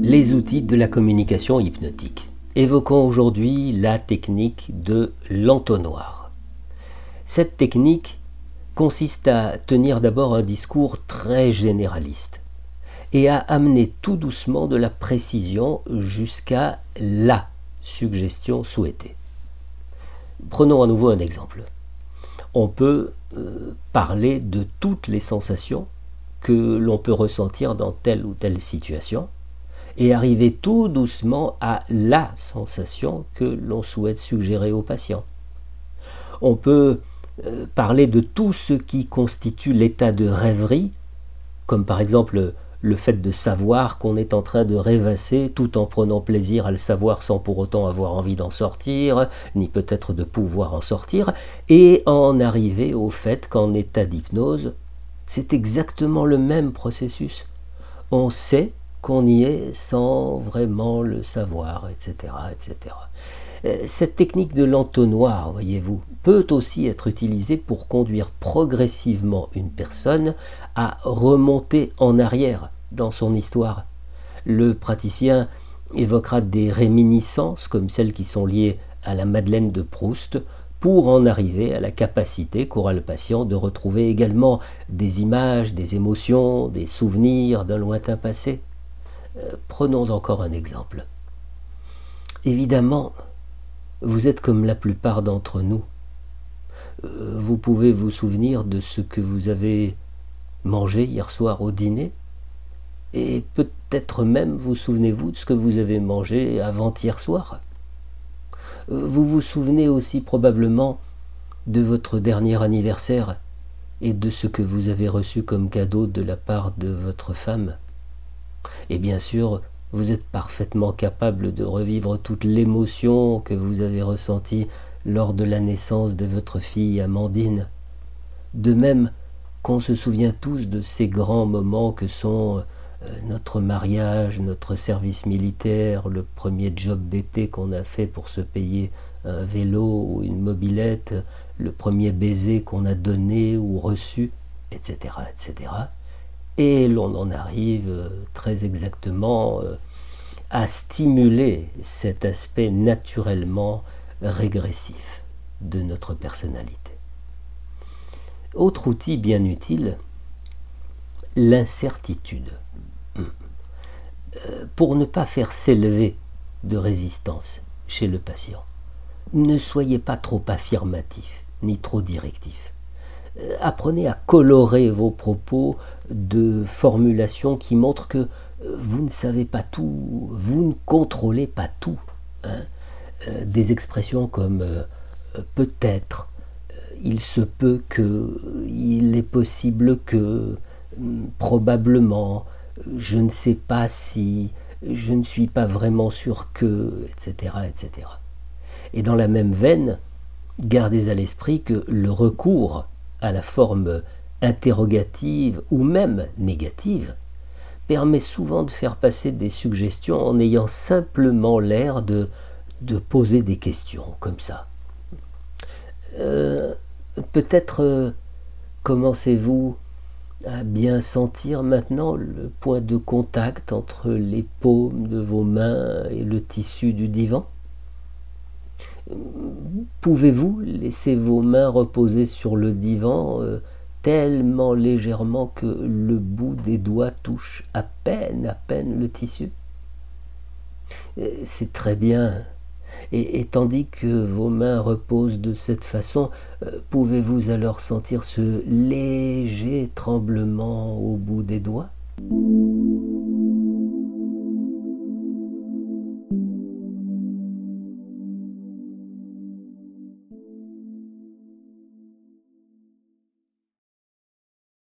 les outils de la communication hypnotique. Évoquons aujourd'hui la technique de l'entonnoir. Cette technique consiste à tenir d'abord un discours très généraliste et à amener tout doucement de la précision jusqu'à la suggestion souhaitée. Prenons à nouveau un exemple. On peut euh, parler de toutes les sensations que l'on peut ressentir dans telle ou telle situation et arriver tout doucement à la sensation que l'on souhaite suggérer au patient. On peut euh, parler de tout ce qui constitue l'état de rêverie, comme par exemple le fait de savoir qu'on est en train de rêvasser tout en prenant plaisir à le savoir sans pour autant avoir envie d'en sortir, ni peut-être de pouvoir en sortir, et en arriver au fait qu'en état d'hypnose, c'est exactement le même processus. On sait qu'on y est sans vraiment le savoir, etc. etc. Euh, cette technique de l'entonnoir, voyez-vous, peut aussi être utilisée pour conduire progressivement une personne à remonter en arrière dans son histoire. Le praticien évoquera des réminiscences comme celles qui sont liées à la Madeleine de Proust pour en arriver à la capacité qu'aura le patient de retrouver également des images, des émotions, des souvenirs d'un lointain passé. Prenons encore un exemple. Évidemment, vous êtes comme la plupart d'entre nous. Euh, vous pouvez vous souvenir de ce que vous avez mangé hier soir au dîner, et peut-être même vous souvenez-vous de ce que vous avez mangé avant-hier soir. Euh, vous vous souvenez aussi probablement de votre dernier anniversaire et de ce que vous avez reçu comme cadeau de la part de votre femme. Et bien sûr, vous êtes parfaitement capable de revivre toute l'émotion que vous avez ressentie lors de la naissance de votre fille Amandine. De même qu'on se souvient tous de ces grands moments que sont euh, notre mariage, notre service militaire, le premier job d'été qu'on a fait pour se payer un vélo ou une mobilette, le premier baiser qu'on a donné ou reçu, etc. etc. Et l'on en arrive euh, très exactement euh, à stimuler cet aspect naturellement régressif de notre personnalité. Autre outil bien utile, l'incertitude. Euh, pour ne pas faire s'élever de résistance chez le patient. Ne soyez pas trop affirmatif ni trop directif. Euh, apprenez à colorer vos propos de formulations qui montrent que euh, vous ne savez pas tout, vous ne contrôlez pas tout. Hein. Euh, des expressions comme peut-être, il se peut que, il est possible que, hmm, probablement, je ne sais pas si, je ne suis pas vraiment sûr que, etc., etc. Et dans la même veine, gardez à l'esprit que le recours à la forme interrogative ou même négative permet souvent de faire passer des suggestions en ayant simplement l'air de, poser des questions comme ça. Euh, peut-être euh, commencez-vous à bien sentir maintenant le point de contact entre les paumes de vos mains et le tissu du divan? Pouvez-vous laisser vos mains reposer sur le divan euh, tellement légèrement que le bout des doigts touche à peine, à peine le tissu? Euh, C'est très bien. Et, tandis que vos mains reposent de cette façon, euh, pouvez-vous alors sentir ce léger tremblement au bout des doigts?